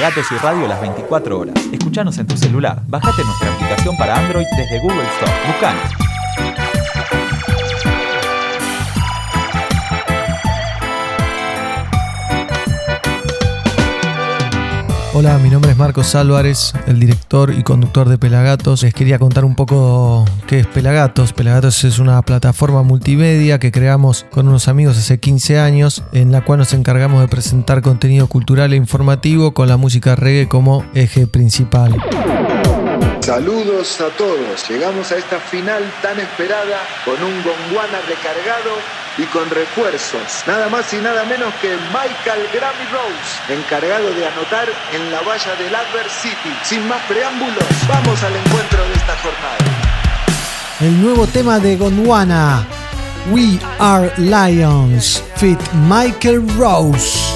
Pelagatos y Radio las 24 horas. Escuchanos en tu celular. Bájate nuestra aplicación para Android desde Google Store. Buscanos. Hola, mi nombre es Marcos Álvarez, el director y conductor de Pelagatos. Les quería contar un poco qué es Pelagatos. Pelagatos es una plataforma multimedia que creamos con unos amigos hace 15 años, en la cual nos encargamos de presentar contenido cultural e informativo con la música reggae como eje principal. Saludos a todos. Llegamos a esta final tan esperada con un Gonguana recargado y con refuerzos. Nada más y nada menos que Michael Grammy Rose, encargado de anotar en la valla del Adver City. Sin más preámbulos, vamos al encuentro de esta jornada. El nuevo tema de Gondwana, We Are Lions, fit Michael Rose.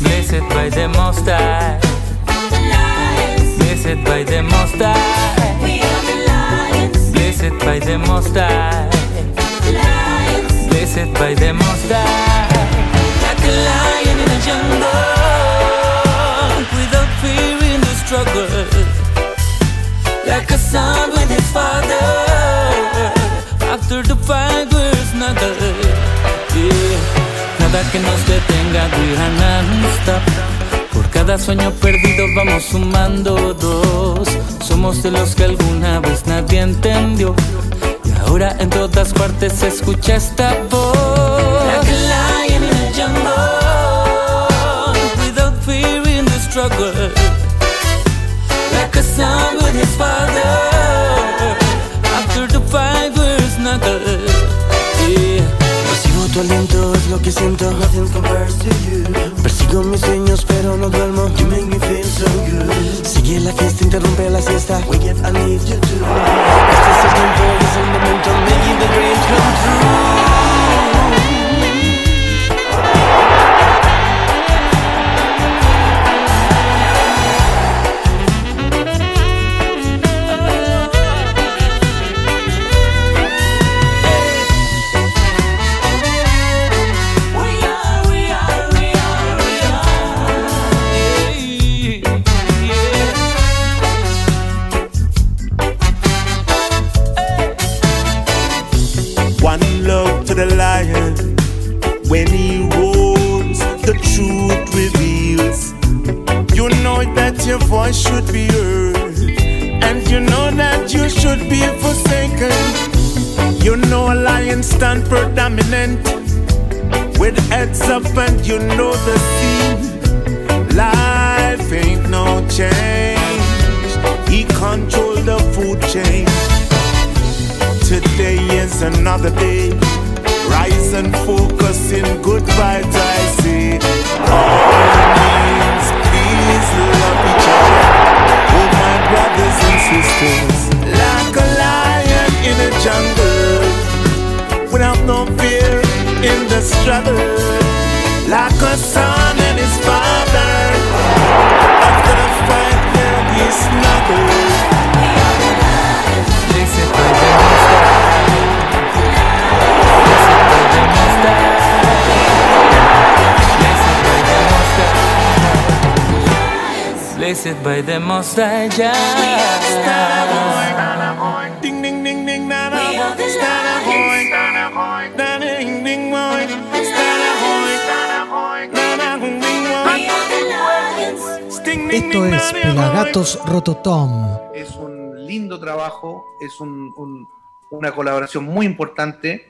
Blessed by the Most High. Blessed by the Most High. Blessed by the Most High. Blessed by the Most High. Like a lion in a jungle, without fear in the struggle. Like a son with his father, after the fight was snuggle. Yeah. Nada que nos detenga, we are non-stop. Cada sueño perdido vamos sumando dos. Somos de los que alguna vez nadie entendió. Y ahora en todas partes se escucha esta voz. Like a lion in a jungle, without fear in the struggle. Like a son with his father, after the fight was snuggle. Yeah. Percibo tu aliento, es lo que siento. Nothing compares to you. Persigo mis sueños, pero no duermo. You make me feel so good. Sigue la fiesta, interrumpe la siesta. We get, I need you too. Este es el es el momento. Making the dreams come true. Ding ding ding, Esto es. Pelagatos Rototom. es un lindo trabajo, es un- un- una colaboración muy importante.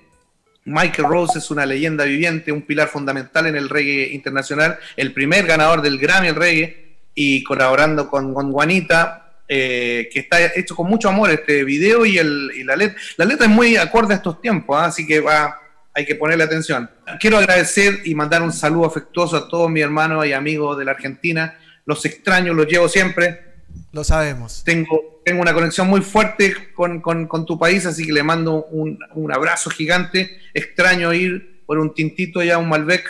Michael Rose es una leyenda viviente, un pilar fundamental en el reggae internacional, el primer ganador del Grammy el reggae y colaborando con, con Juanita, eh, que está hecho con mucho amor este video y, el, y la letra. La letra es muy acorde a estos tiempos, ¿ah? así que va, hay que ponerle atención. Quiero agradecer y mandar un saludo afectuoso a todos mis hermanos y amigos de la Argentina. Los extraño, los llevo siempre Lo sabemos. tengo, tengo una conexión muy fuerte con, con- con tu país, así que le mando un, un abrazo gigante. Extraño ir por un tintito ya a un Malbec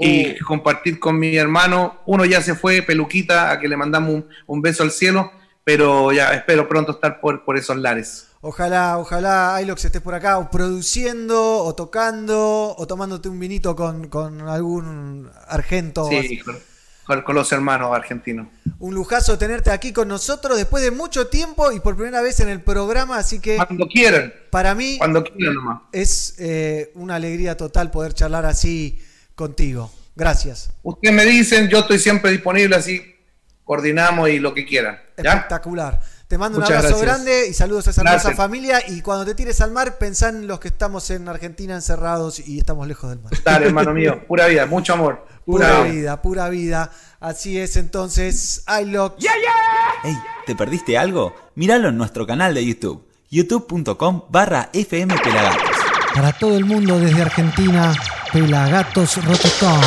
y compartir con mi hermano. Uno ya se fue, Peluquita, a que le mandamos un, un beso al cielo, pero ya espero pronto estar por, por esos lares. Ojalá, ojalá Ilox estés por acá o produciendo o tocando o tomándote un vinito con, con algún argento. Sí, con, con- con los hermanos argentinos. Un lujazo tenerte aquí con nosotros después de mucho tiempo y por primera vez en el programa, así que Cuando quieran, para mí cuando quieran nomás. es eh, una alegría total poder charlar así contigo. Gracias. Ustedes me dicen, yo estoy siempre disponible, así coordinamos y lo que quieran. ¿Ya? Espectacular. Te mando un abrazo gracias. grande y saludos a esa hermosa familia. Y cuando te tires al mar, pensá en los que estamos en Argentina encerrados y estamos lejos del mar. Dale, hermano mío, pura vida, mucho amor. Pura Pura vida. vida, pura vida. Así es entonces, I love. Hey, ¿te perdiste algo? Míralo en nuestro canal de YouTube, youtube.com barra fmpelagatos. Para todo el mundo desde Argentina, Pelagatos Rototom.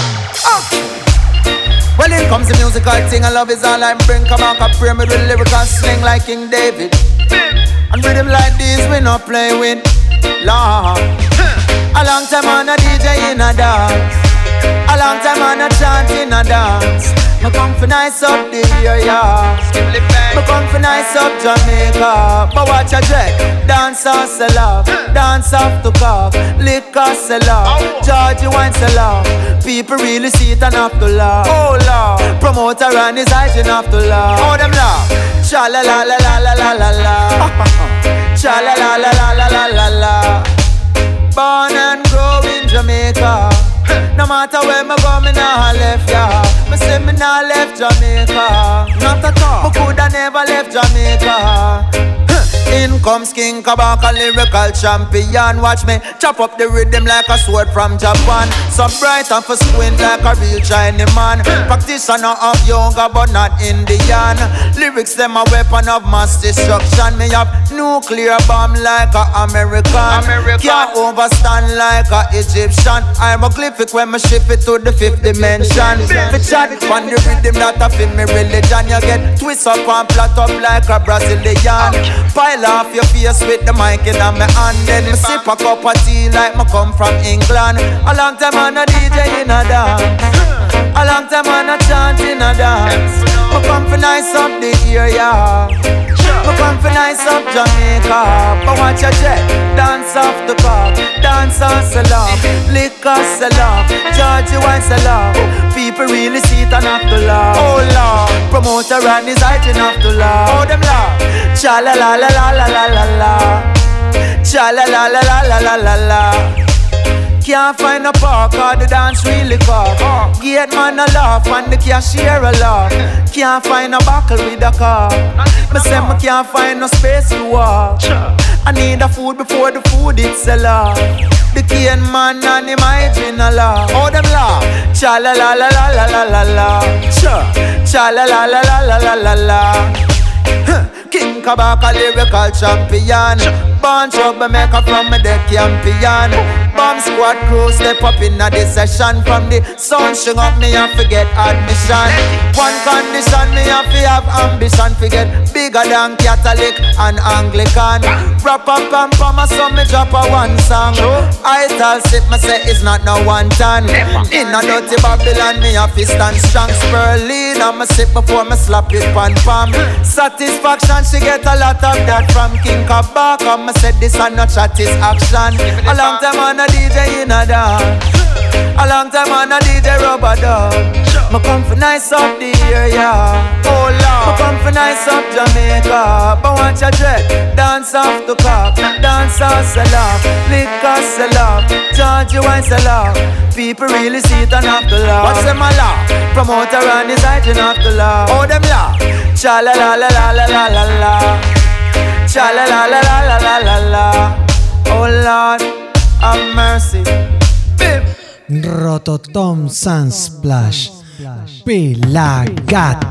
Well, in comes the musical thing, and love is all I bring. Come on, come pray me with lyrical sling like King David. And rhythm like this, we not play with. Lord. A long time on a DJ in a dance. A long time on a chant in a dance. Me come for nice up the area. Me come for nice up Jamaica. But watch a dread. Dance or sell off. Dance off to cock. Liquor sell off. Georgie wine sell off. People really see it and have to laugh. Oh Lord. Promoter and his hygiene have to laugh. Oh them laugh. Cha la la la la la la la la. Cha la la la la la la la la. Born and grow in Jamaica. No matter where me go, me nah left ya. Me say me nah left Jamaica. Not at all. Me coulda never left Jamaica. In comes King Kabaka, lyrical champion. Watch me chop up the rhythm like a sword from Japan. So bright and for squint like a real Chinese man. Practitioner of yoga, but not Indian. Lyrics them a weapon of mass destruction. Me have nuclear bomb like a American. Can't overstand like a Egyptian. Hieroglyphic when me shift it to the fifth dimension. Fi chat on the rhythm that a me religion. You get twist up and flat up like a Brazilian. Pile off your face with the mic in my hand. Then me sip a cup of tea like me come from England. A long time on a DJ in a dance. A long time on a chant in a dance. Me come for nice up the area. Me come for nice up Jamaica. But watch your jet. Dance off the cup. Dance on salon. Liquor salon. Georgie wine salon. People really see it and have to laugh. Oh Lord. Promoter and his hygiene have to laugh. Oh them laugh. Cha la la la la la la la la. Cha la la la la la la la la. Can't find a park or the dance really cock. Gate man a laugh and the cashier a laugh. Can't find a buckle with a car. Me say me can't find no space to walk. I need a food before the food it sell off. The cane man and him hygiene a laugh. Oh them laugh. Cha la la la la la la la la. Cha cha la la la la la la la la. King Kabaka lyrical champion Born troublemaker from me the champion. Bomb squad crew step up in a this session From the sun string up me and forget admission. One condition me have to have ambition Forget bigger than Catholic and Anglican. Rap up and pam so me drop a one song. I tell sip me say it's not no one ton In a dirty Babylon me have to stand strong. Spurling and me sip before me slap it pan pam. Satisfaction she get a lot of that from King Kabaka. Me said this and no chat is action. A long time on a DJ in a dance A long time on a DJ rubber dub Me come for nice up the area Oh Lord. Me come for nice up Jamaica. But watch a dread Dance off the cock. Dance off sell off. Liquor sell off. Georgie wine sell off. People really see it and have to laugh. Watch them a laugh Promoter and his hygiene have to laugh. Oh them laugh Cha la la la la la la la la Cha la la la la la la la Oh Lord, have mercy. Rototom Sunsplash. Pelagatos.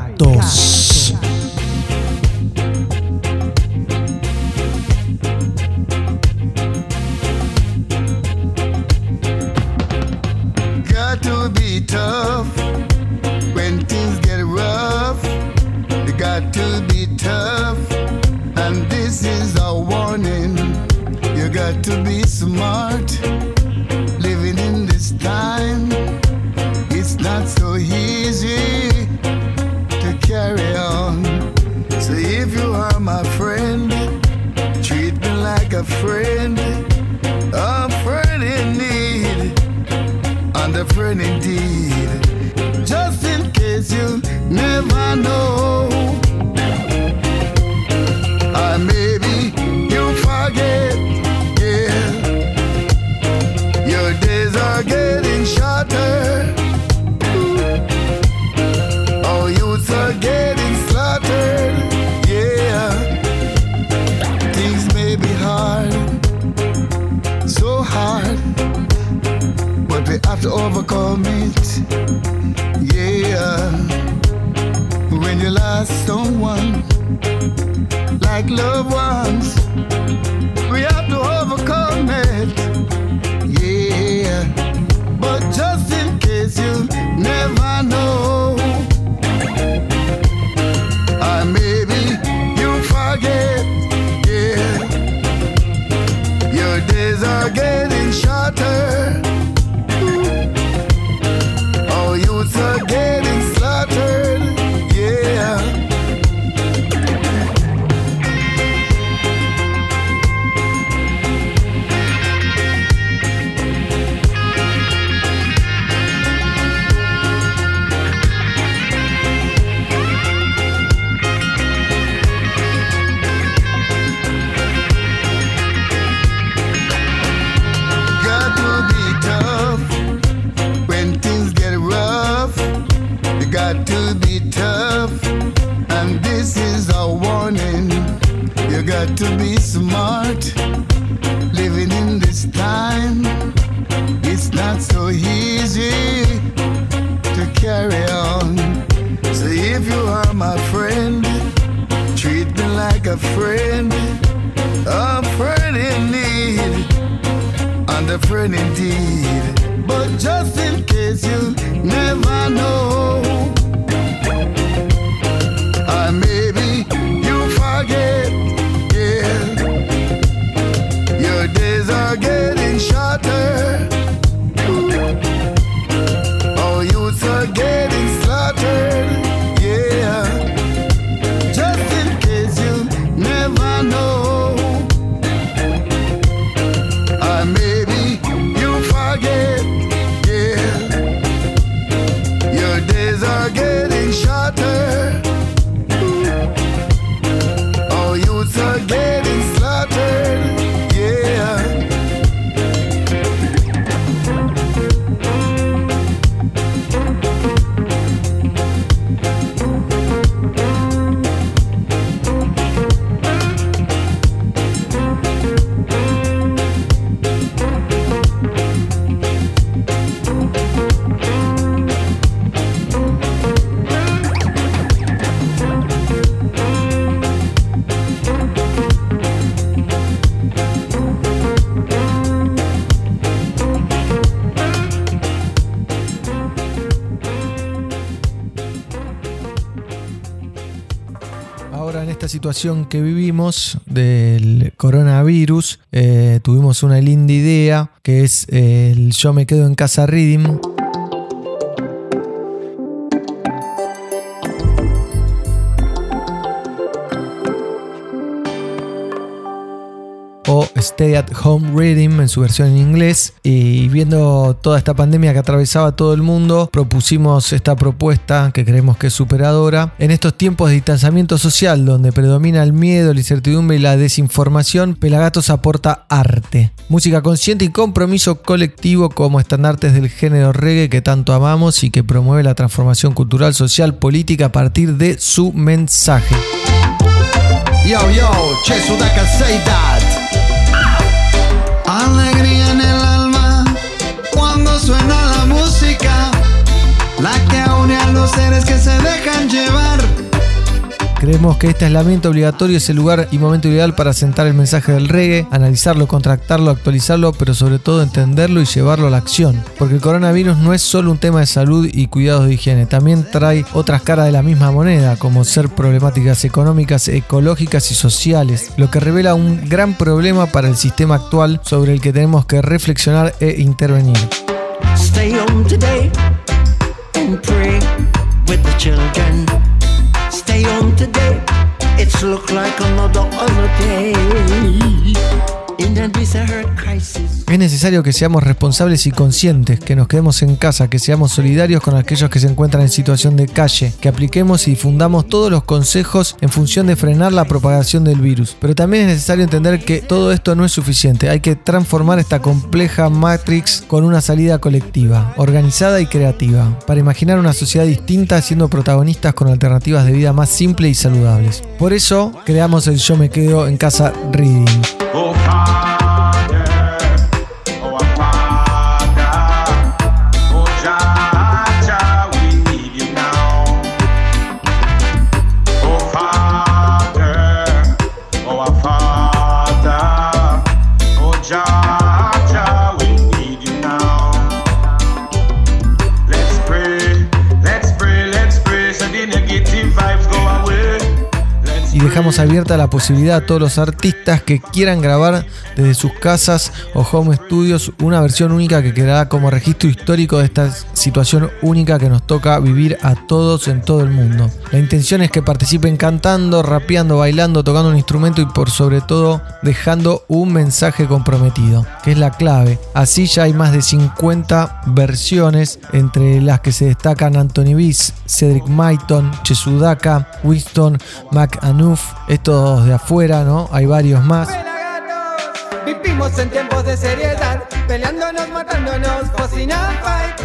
Situación que vivimos del coronavirus, eh, tuvimos una linda idea que es eh, el Yo me quedo en casa Reading. Stay at Home Reading en su versión en inglés. Y viendo toda esta pandemia que atravesaba todo el mundo, propusimos esta propuesta que creemos que es superadora. En estos tiempos de distanciamiento social, donde predomina el miedo, la incertidumbre y la desinformación, Pelagatos aporta arte, música consciente y compromiso colectivo como estandartes del género reggae que tanto amamos y que promueve la transformación cultural, social, política a partir de su mensaje. Yo, yo, that. Alegría en el alma cuando suena la música, la que une a los seres que se dejan llevar. Creemos que este aislamiento obligatorio es el lugar y momento ideal para sentar el mensaje del reggae, analizarlo, contractarlo, actualizarlo, pero sobre todo entenderlo y llevarlo a la acción. Porque el coronavirus no es solo un tema de salud y cuidados de higiene, también trae otras caras de la misma moneda, como ser problemáticas económicas, ecológicas y sociales, lo que revela un gran problema para el sistema actual sobre el que tenemos que reflexionar e intervenir. It's look like another other day. in a hurt crisis. Es necesario que seamos responsables y conscientes, que nos quedemos en casa, que seamos solidarios con aquellos que se encuentran en situación de calle, que apliquemos y difundamos todos los consejos en función de frenar la propagación del virus. Pero también es necesario entender que todo esto no es suficiente, hay que transformar esta compleja matrix con una salida colectiva, organizada y creativa, para imaginar una sociedad distinta siendo protagonistas con alternativas de vida más simples y saludables. Por eso creamos el Yo me quedo en casa Reading. Dejamos abierta la posibilidad a todos los artistas que quieran grabar desde sus casas o home studios una versión única que quedará como registro histórico de esta situación única que nos toca vivir a todos en todo el mundo. La intención es que participen cantando, rapeando, bailando, tocando un instrumento y por sobre todo dejando un mensaje comprometido, que es la clave. Así ya hay más de 50 versiones, entre las que se destacan Anthony Biss, Cedric Maiton, Chesudaka, Winston McAnuff, estos de afuera, ¿no? Hay varios más. Vivimos en tiempos de seriedad, peleándonos, matándonos, and fight.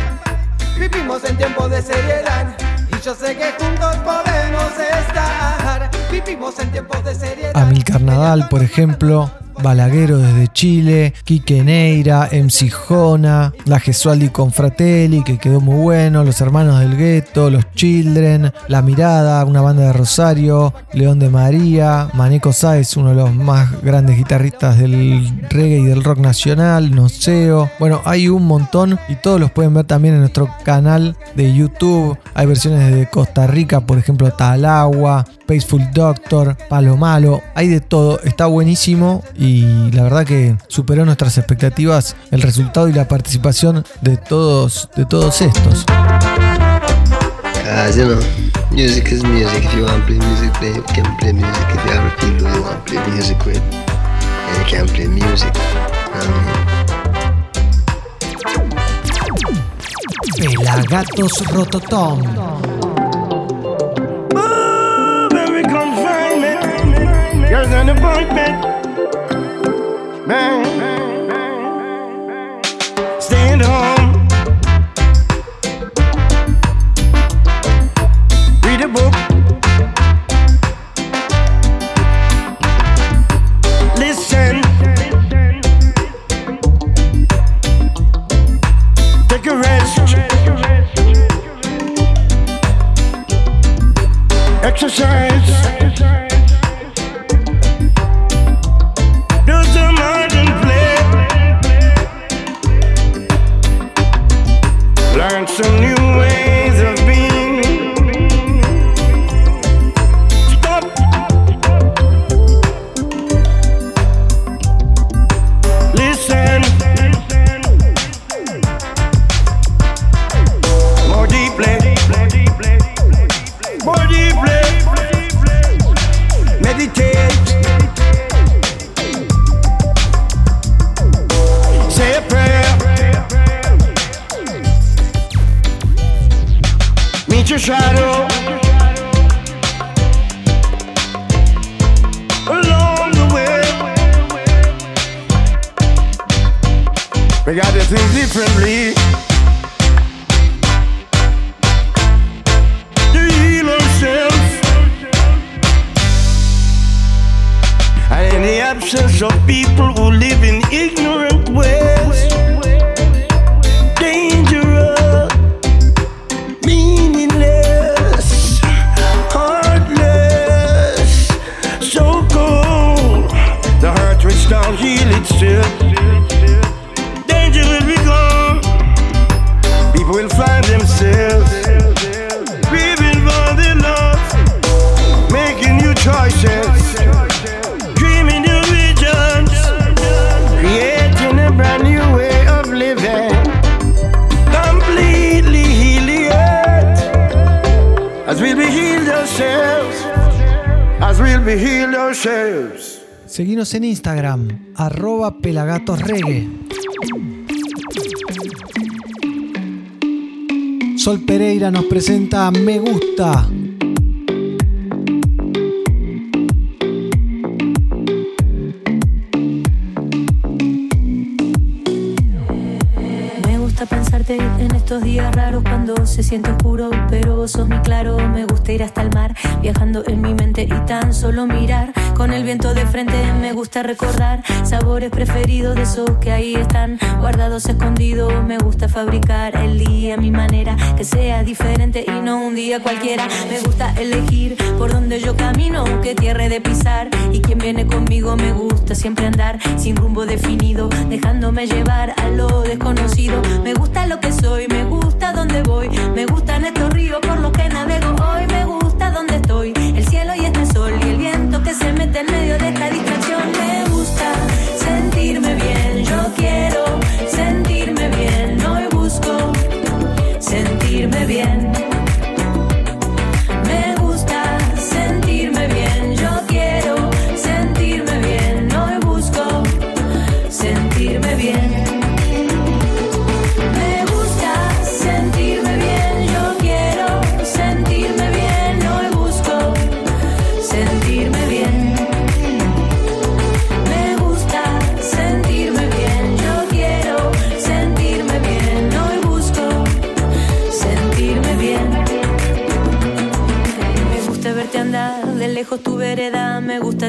Vivimos en tiempos de seriedad, y yo sé que juntos podemos estar. Vivimos en tiempos de seriedad. Amilcar Nadal, por ejemplo, Balaguero desde Chile, Quique Neira, MC Jona, la Gesualdi con Fratelli, que quedó muy bueno, Los Hermanos del Gueto, Los Children, La Mirada, una banda de Rosario, León de María, Maneco Sáez, uno de los más grandes guitarristas del reggae y del rock nacional, Noceo. Bueno, hay un montón y todos los pueden ver también en nuestro canal de YouTube. Hay versiones de Costa Rica, por ejemplo, Talagua, Paceful Doctor, Palo Malo, hay de todo, está buenísimo y la verdad que superó nuestras expectativas el resultado y la participación de todos, de todos estos. Cause you know, music is music. If you want to play music, play, you can play music. If you have a people you want to play music with, then you can play music. Mean? Pelagatos Rototom. Confinement. You're an appointment. Man. Staying home. Read a book. Listen. Take a rest. Exercise. Arroba pelagatosregue. Sol Pereira nos presenta Me Gusta. Me gusta pensarte en estos días raros cuando se siente oscuro, pero vos sos mi claro. Me gusta ir hasta el mar, viajando en mi mente y tan solo mirar. Con el viento de frente me gusta recordar sabores preferidos de esos que ahí están guardados escondidos. Me gusta fabricar el día a mi manera, que sea diferente y no un día cualquiera. Me gusta elegir por donde yo camino, qué tierra de pisar y quien viene conmigo. Me gusta siempre andar sin rumbo definido, dejándome llevar a lo desconocido. Me gusta lo que soy, me gusta donde voy, me gustan estos ríos por los que navego hoy, me gusta donde estoy, en medio de esta distracción. Me gusta sentirme bien, yo quiero sentirme bien, hoy busco sentirme bien.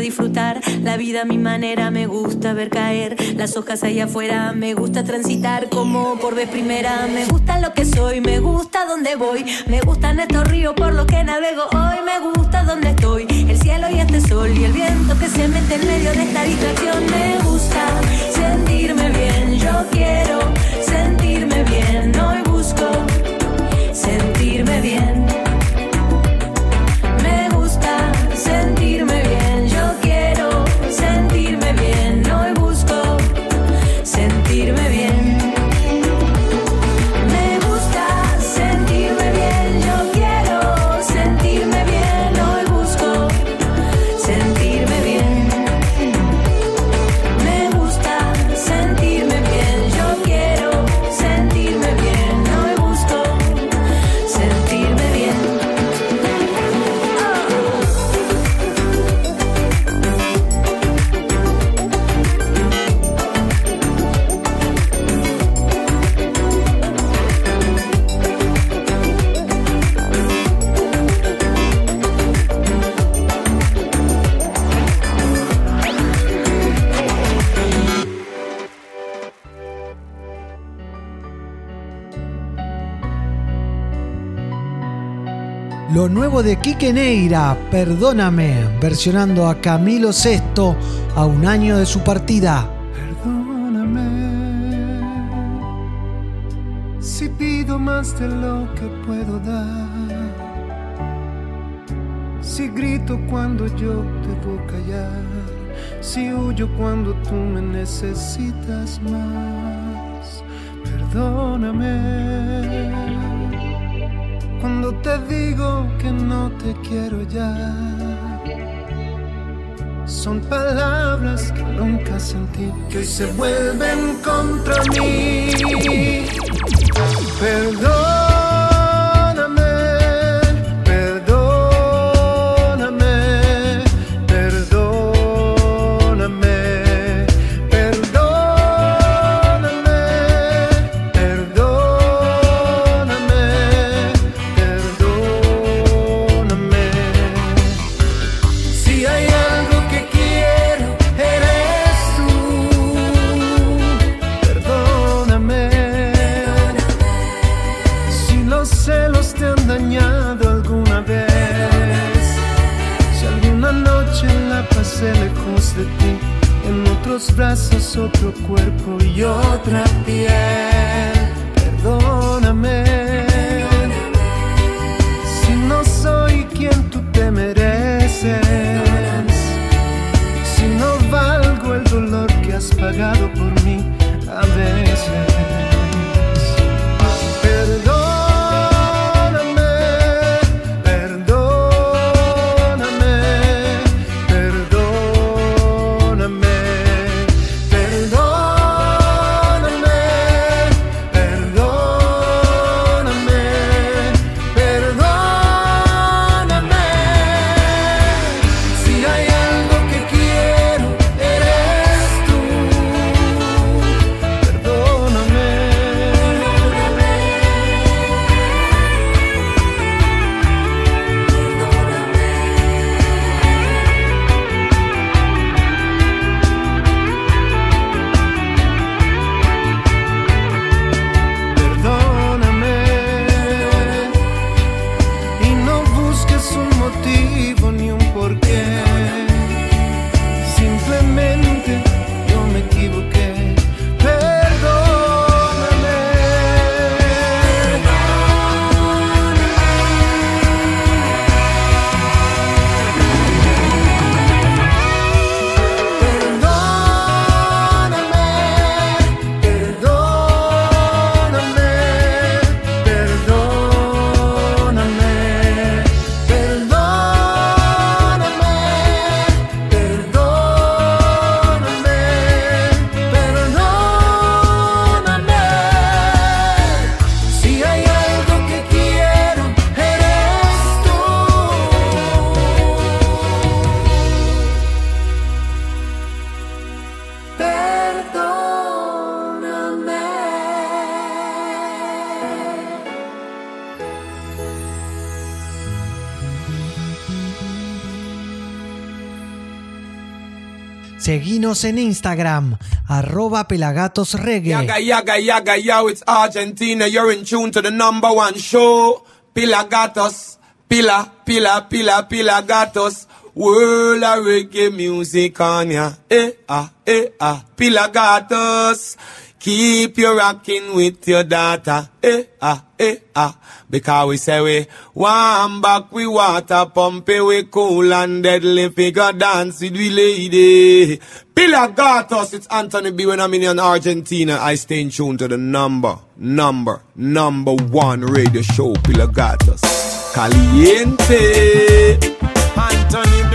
Disfrutar. La vida a mi manera, me gusta ver caer. Las hojas allá afuera, me gusta transitar como por vez primera, me gusta lo que soy, me gusta donde voy, me gustan estos ríos por los que navego. Hoy, me gusta donde estoy, el cielo y este sol y el viento que se mete en medio de esta distracción, me gusta sentirme bien, de Quique Neira, Perdóname, versionando a Camilo VI a un año de su partida. Perdóname si pido más de lo que puedo dar. Si grito cuando yo debo callar. Si huyo cuando tú me necesitas más. Perdóname cuando te digo que no te quiero ya. Son palabras que nunca sentí que hoy se vuelven contra mí. Perdóname, Otros brazos, otro cuerpo y otra piel. Perdóname. Si no soy quien tú te mereces. Si no valgo el dolor que has pagado por mí Seguinos en Instagram, arroba pelagatosreggae. Yaga, yaga, yaga, yo, it's Argentina. You're in tune to the number one show. Pilagatos. Pila, pila, pila, pilagatos. World of reggae music on ya. Eh, ah, eh, ah. Pilagatos. Keep you rocking with your data. Eh, ah, eh, ah. Because we say we one back, we water pump we cool and deadly figure dance with we lady. Pilagatos, it's Anthony B when I'm in Argentina. I stay in tune to the number, number, number one radio show, Pilagatos. Caliente. Anthony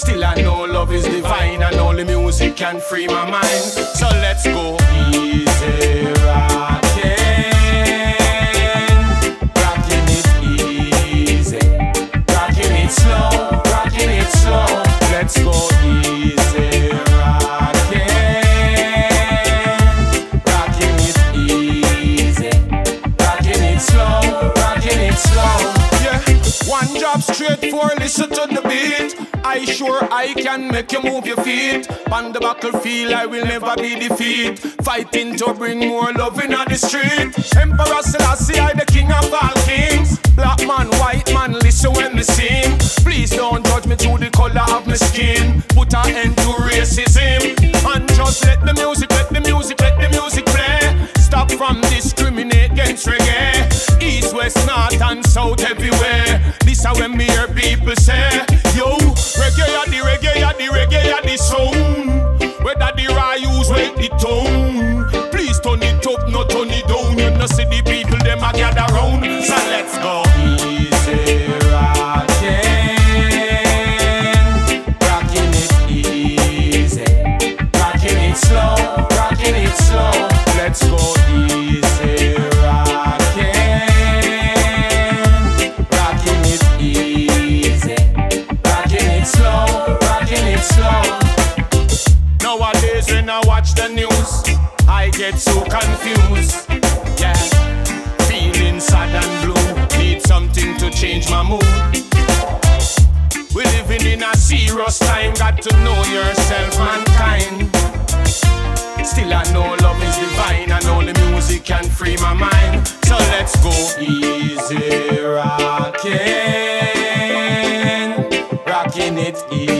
Still I know love is divine and only music can free my mind. So let's go. Easy, it easy, it slow, it slow. Let's go. Easy, it easy, it slow, it slow. Yeah, one drop straight for listen to the sure I can make you move your feet. On the battlefield, I will never be defeated. Fighting to bring more love in the street. Emperor Selassie, I the king of all kings. Black man, white man, listen when me sing. Please don't judge me through the color of my skin. Put an end to racism. And just let the music, let the music, let the music play. Stop from discriminate against reggae. East, west, north, and south, everywhere. This is when me hear people say, Yo, reggae, ya the reggae, ya the reggae, ya the sound. Whether the Ryus wake the tone. Please turn it up, not turn it down. You know, see the people, them a gather round. So let's go. Get so confused. Yeah, feeling sad and blue. Need something to change my mood. We living in a serious time, got to know yourself, mankind. Still I know love is divine and only music can free my mind. So let's go easy, rocking, rocking it easy,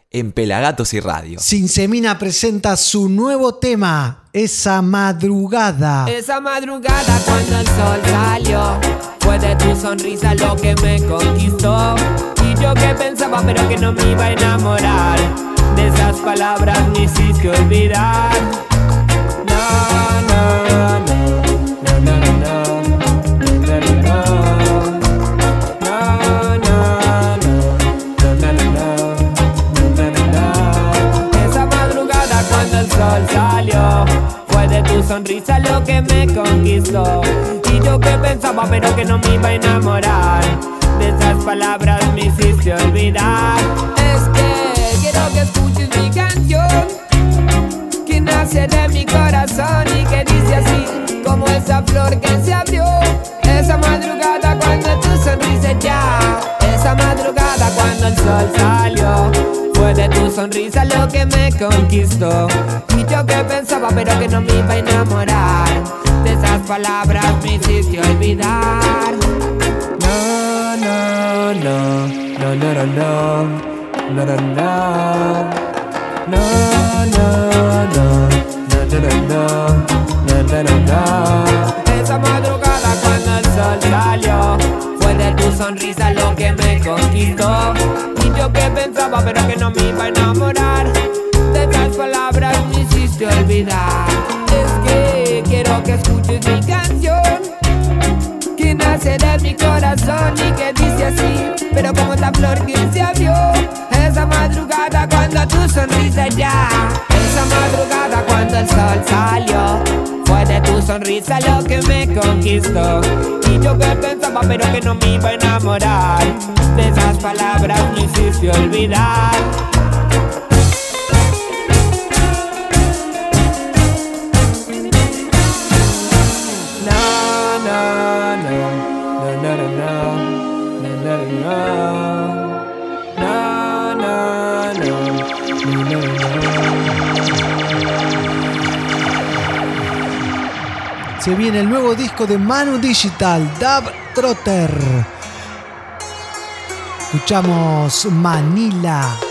en Pelagatos y Radio. Sinsemina presenta su nuevo tema, Esa Madrugada. Esa madrugada cuando el sol salió Fue de tu sonrisa lo que me conquistó Y yo que pensaba pero que no me iba a enamorar De esas palabras me hiciste olvidar No, no, no, no, no, no, no, sonrisa lo que me conquistó Y yo que pensaba pero que no me iba a enamorar De esas palabras me hiciste olvidar Es que quiero que escuches mi canción Que nace de mi corazón y que dice así, como esa flor que se abrió. Esa madrugada cuando tu sonrisa ya, esa madrugada cuando el sol salió. Fue de tu sonrisa lo que me conquistó. Y que pensaba, pero que no me iba a enamorar. De esas palabras me hiciste olvidar. No, no, no, no, no, no, no, no, no, no. No, no, no, no, no, no, no, me iba a enamorar. De palabras me hiciste olvidar. Es que quiero que escuches mi canción que nace de mi corazón y que dice así, pero como esta flor que se abrió, esa madrugada cuando tu sonrisa ya, esa madrugada cuando el sol salió, de tu sonrisa lo que me conquistó. Y yo que pensaba pero que no me iba a enamorar, de esas palabras me hiciste olvidar. Se viene el nuevo disco de Manu Digital, Dub Trotter. Escuchamos Manila.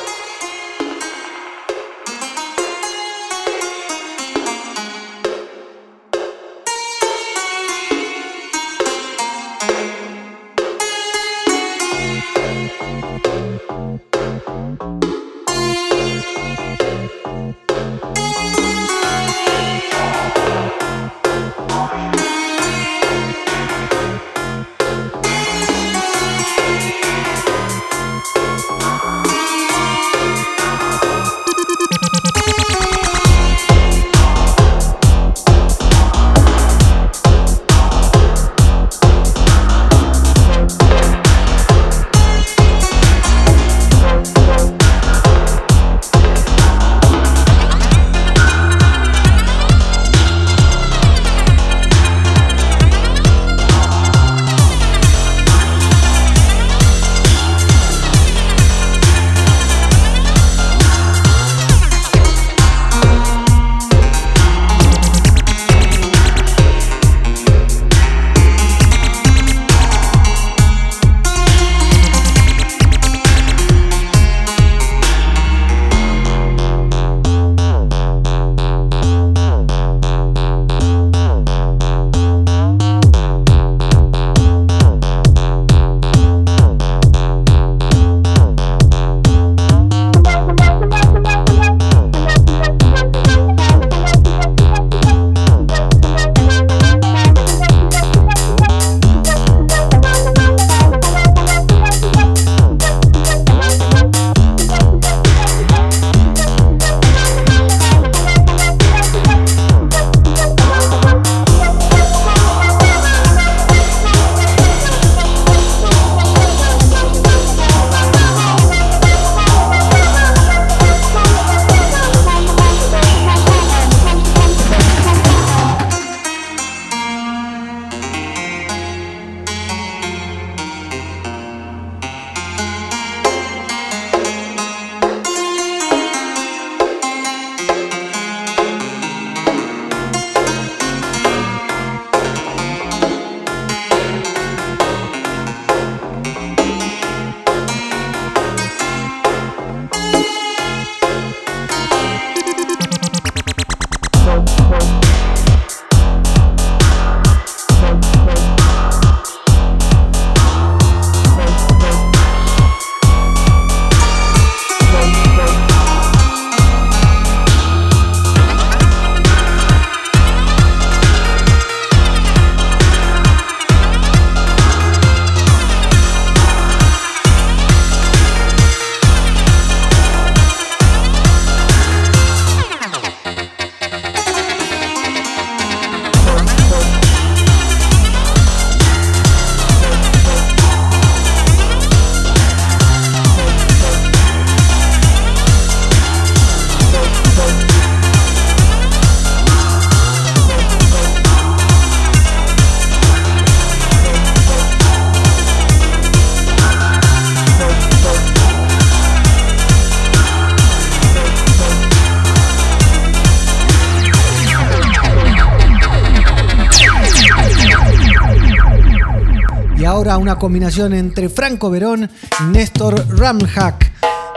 Una combinación entre Franco Verón y Néstor Ramhack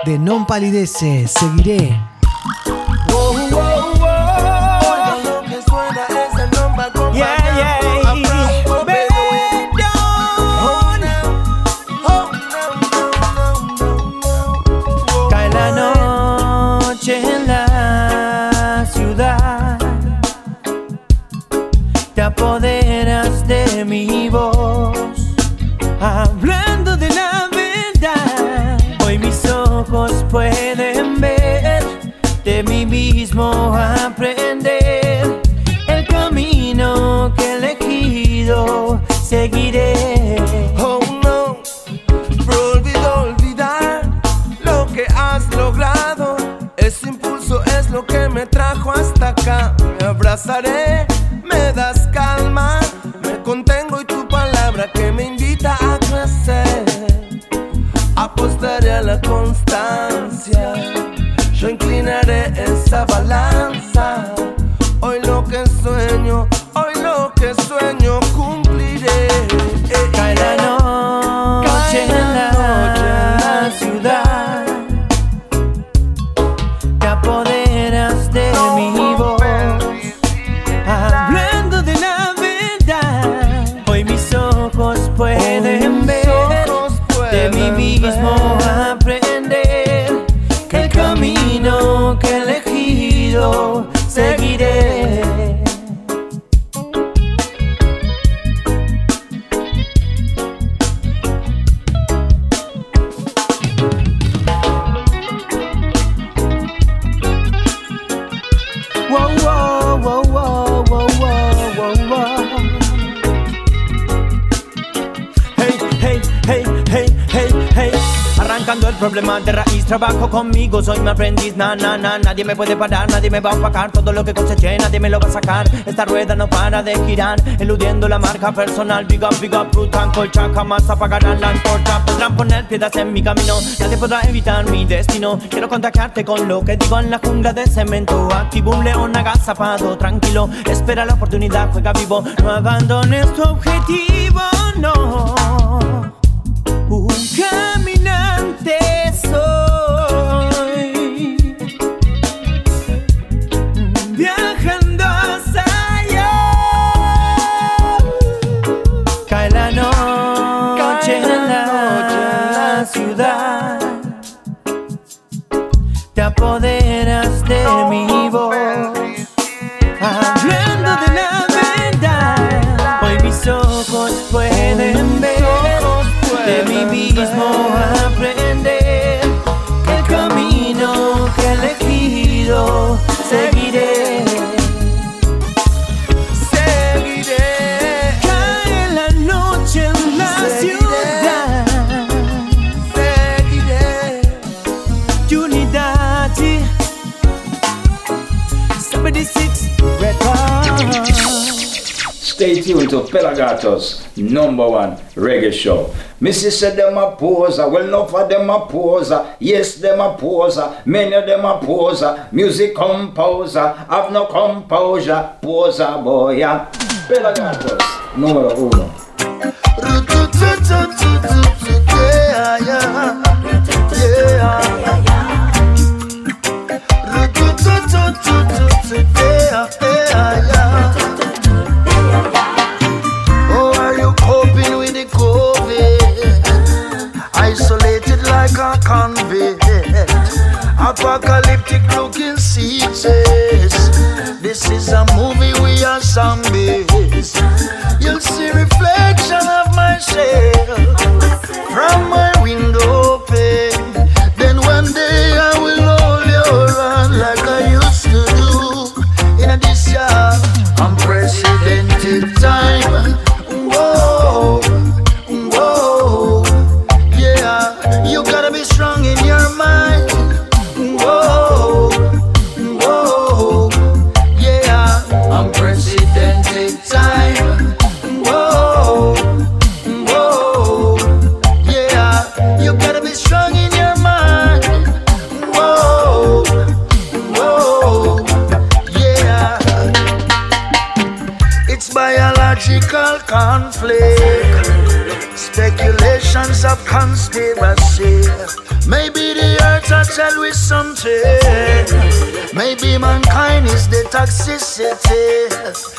de Non Palidece. Seguiré. Yeah, yeah. Cae la noche en la ciudad. Te apoderas de mi voz. Hablando de la verdad. Hoy mis ojos pueden ver. De mí mismo aprender. El camino que he elegido seguiré. Oh no, olvido olvidar lo que has logrado. Ese impulso es lo que me trajo hasta acá. Me abrazaré, me das calma, me contengo y tu palabra que me invita la constancia, soy mi aprendiz, na, na, na, nadie me puede parar, nadie me va a opacar, todo lo que coseché, nadie me lo va a sacar, esta rueda no para de girar, eludiendo la marca personal, big up, big up, brutal, colcha, jamás apagarán la antorcha, podrán poner piedras en mi camino, nadie podrá evitar mi destino, quiero contagiarte con lo que digo en la jungla de cemento, activo un león agazapado, tranquilo, espera la oportunidad, juega vivo, no abandones tu objetivo, no. Seguiré Seguiré. Cae la noche en la Seguiré. ciudad Seguiré. Unidad 76 Records Stay tuned to Pelagatos, number one reggae show. Missy said them a poser, well enough for them a poser. Yes, them a poser, many of them a poser. Music composer, have no composure. Poser boy. Pelagatos, número uno. Yeah. Apocalyptic looking seasons. This is a movie, we are zombies. You'll see reflection of myself from toxicity.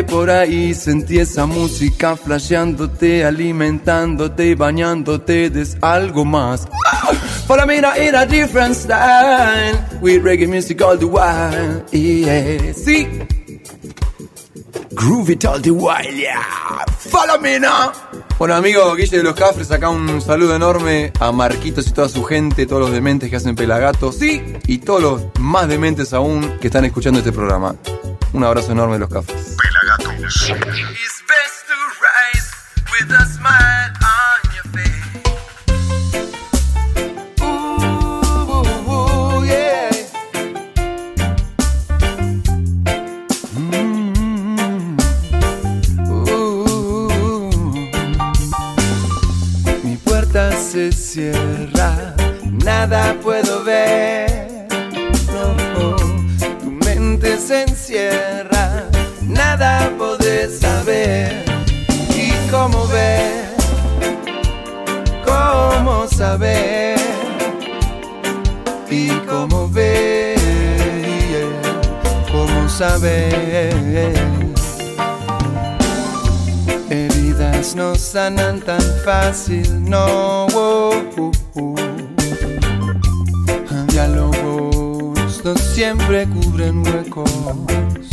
Por ahí, sentí esa música flasheándote, alimentándote y bañándote de algo más. Follow me now in a different style, with reggae music all the while, yeah. Sí. Groove it all the while, yeah. Follow me now. Bueno, amigo Guille de los Cafres, acá un saludo enorme a Marquitos y toda su gente, todos los dementes que hacen Pelagatos, sí, y todos los más dementes aún que están escuchando este programa. Un abrazo enorme de los Cafres. Mi puerta se cierra, nada puedo ver. No, tu mente se encierra, nada saber. ¿Y cómo ver? ¿Cómo saber? ¿Y cómo ver? ¿Cómo saber? Heridas no sanan tan fácil, no. oh, oh. Diálogos no siempre cubren huecos.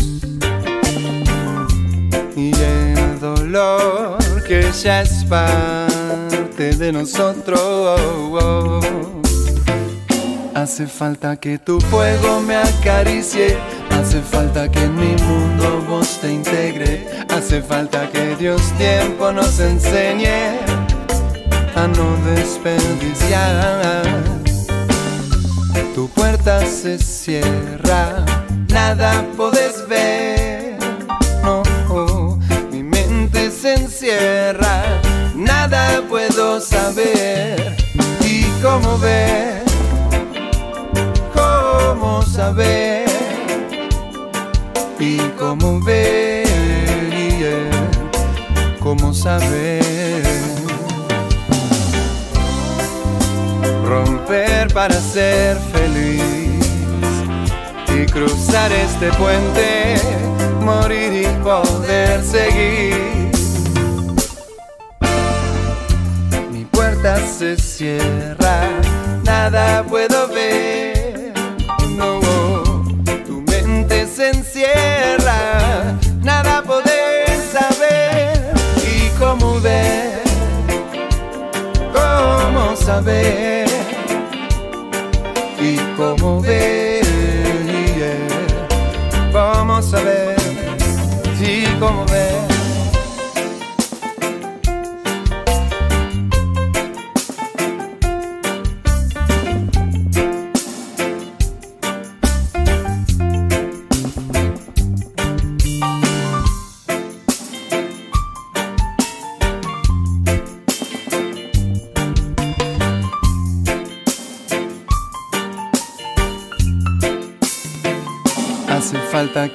Y el dolor que ya es parte de nosotros. Hace falta que tu fuego me acaricie. Hace falta que en mi mundo vos te integre. Hace falta que Dios tiempo nos enseñe a no desperdiciar. Tu puerta se cierra, nada podés saber. ¿Y cómo ver? ¿Cómo saber? ¿Y cómo ver? ¿Cómo saber? Romper para ser feliz y cruzar este puente, morir y poder seguir. se cierra, nada puedo ver. No, tu mente se encierra, nada poder saber. ¿Y cómo ver? ¿Cómo saber? ¿Y cómo ver? ¿Cómo saber? ¿Y cómo ver?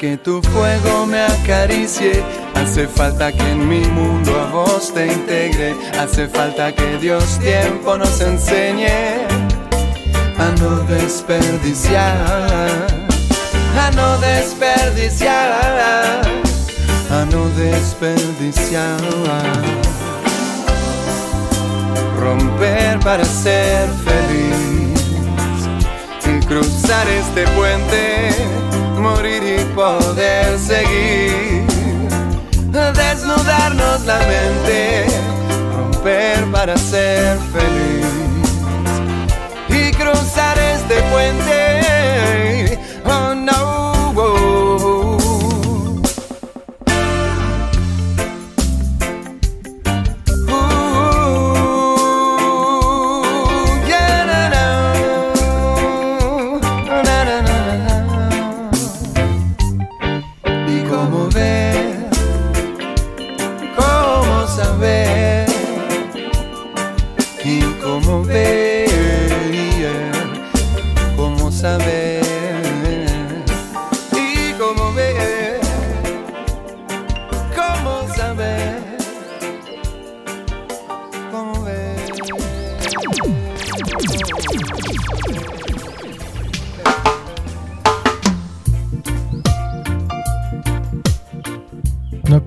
Que tu fuego me acaricie. Hace falta que en mi mundo a vos te integre. Hace falta que Dios tiempo nos enseñe a no desperdiciar. A no desperdiciar. A no desperdiciar. Romper para ser feliz y cruzar este puente morir y poder seguir. Desnudarnos la mente, romper para ser feliz. Y cruzar este puente.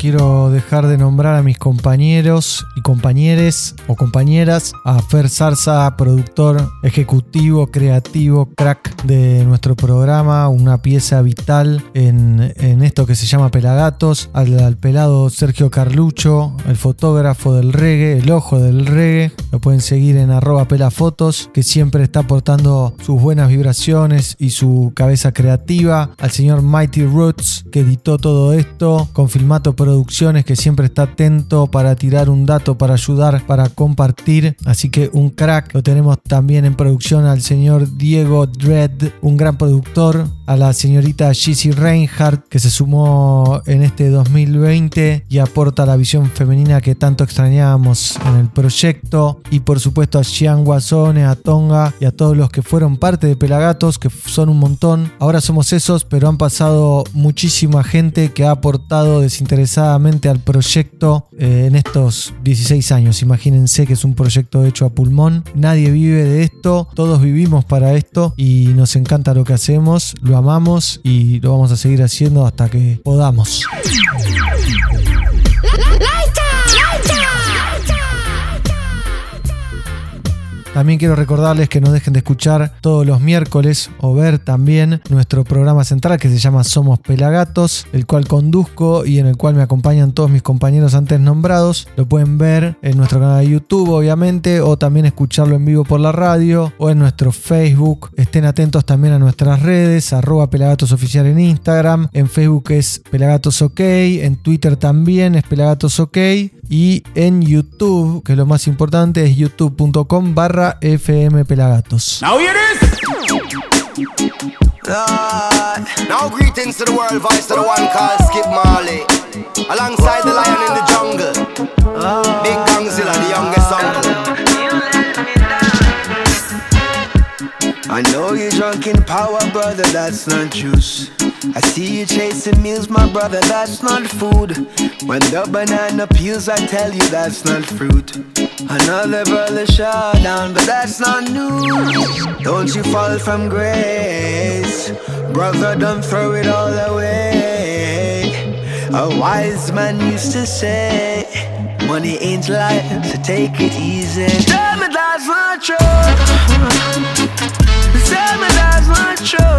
Quiero dejar de nombrar a mis compañeros compañeres o compañeras, a Fer Zarza, productor ejecutivo, creativo, crack de nuestro programa, una pieza vital en, en esto que se llama Pelagatos, al, al pelado Sergio Carlucho, el fotógrafo del reggae, el ojo del reggae, lo pueden seguir en arroba pelafotos, que siempre está aportando sus buenas vibraciones y su cabeza creativa, al señor Mighty Roots, que editó todo esto, con Filmato Producciones, que siempre está atento para tirar un dato, para ayudar, para compartir. Así que un crack. Lo tenemos también en producción al señor Diego Dredd, un gran productor. A la señorita Gizzy Reinhardt, que se sumó en este 2020 y aporta la visión femenina que tanto extrañábamos en el proyecto. Y por supuesto a Xian Guasone, a Tonga y a todos los que fueron parte de Pelagatos, que son un montón. Ahora somos esos, pero han pasado muchísima gente que ha aportado desinteresadamente al proyecto eh, en estos 16 años. Imagínense que es un proyecto hecho a pulmón. Nadie vive de esto, todos vivimos para esto y nos encanta lo que hacemos, lo amamos y lo vamos a seguir haciendo hasta que podamos. También quiero recordarles que no dejen de escuchar todos los miércoles o ver también nuestro programa central que se llama Somos Pelagatos, el cual conduzco y en el cual me acompañan todos mis compañeros antes nombrados. Lo pueden ver en nuestro canal de YouTube, obviamente, o también escucharlo en vivo por la radio o en nuestro Facebook. Estén atentos también a nuestras redes, arroba Pelagatos Oficial en Instagram, en Facebook es Pelagatos OK, en Twitter también es Pelagatos OK y en YouTube, que es lo más importante, es youtube.com barra FM Pelagatos. Now this! Lord. Now greetings to the world voice to the one called Skip Marley. Alongside the lion in the jungle. Big Gangzilla, the youngest uncle. I know you're drunk in power, brother, that's not juice. I see you chasing meals, my brother, that's not food. When the banana peels, I tell you that's not fruit. Another brother shot down, but that's not news. Don't you fall from grace, brother, don't throw it all away. A wise man used to say, Money ain't life, so take it easy. Tell me that's not true. Tell me that's not true.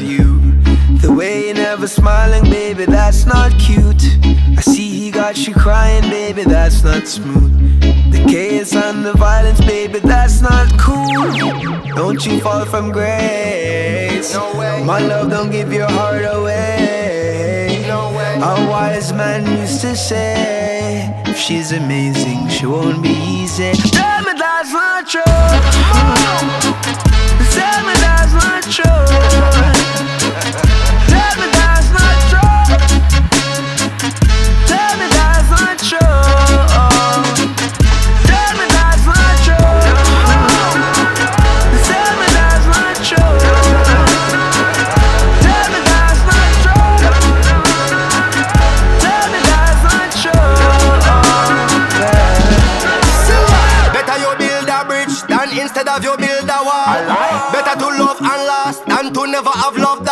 you. The way you're never smiling, baby, that's not cute. I see he got you crying, baby, that's not smooth. The chaos and the violence, baby, that's not cool. Don't you fall from grace. No way. My love, don't give your heart away. No way. A wise man used to say, if she's amazing, she won't be easy. Damn it, that's not true. Tell me that's not true.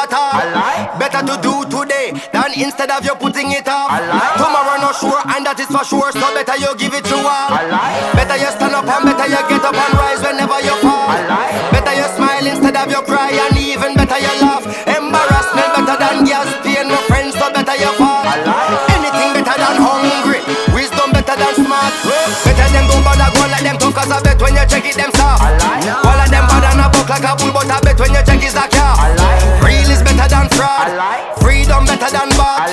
At all. Better to do today than instead of you putting it off. Tomorrow not sure and that is for sure. So better you give it to all. Better you stand up and better you get up and rise whenever you fall. Better you smile instead of you cry and even better you laugh. Embarrassment better than gas pain, my friends. So better you fall. Anything better than hungry. Wisdom better than smart. Better them don't bother go like them tough cause I bet when you check it them soft. All of them bad and a buck like a bull but I bet when you check is a fraud. Freedom better than bad.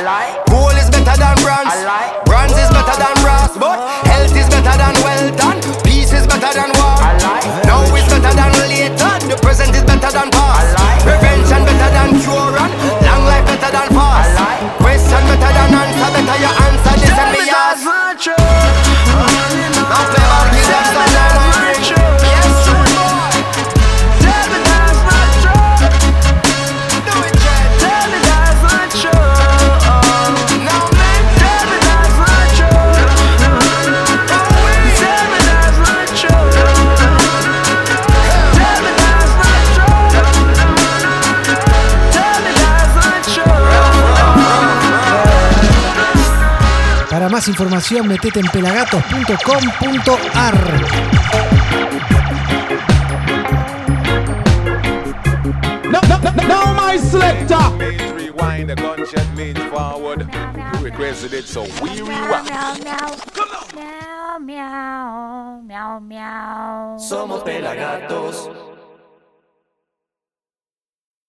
Gold is better than bronze. Bronze is better than brass. But health is better than wealth and peace is better than war. Now is better than later. The present is better than past. Prevention better than cure and long life better than fast. Question better than answer. Better you answer and me ask. Información, metete en pelagatos.com.ar. No, no, no, no, my selector. Rewind the gunshot means forward. You requested it, so we rewind. Meow, meow, meow, meow. Somos pelagatos.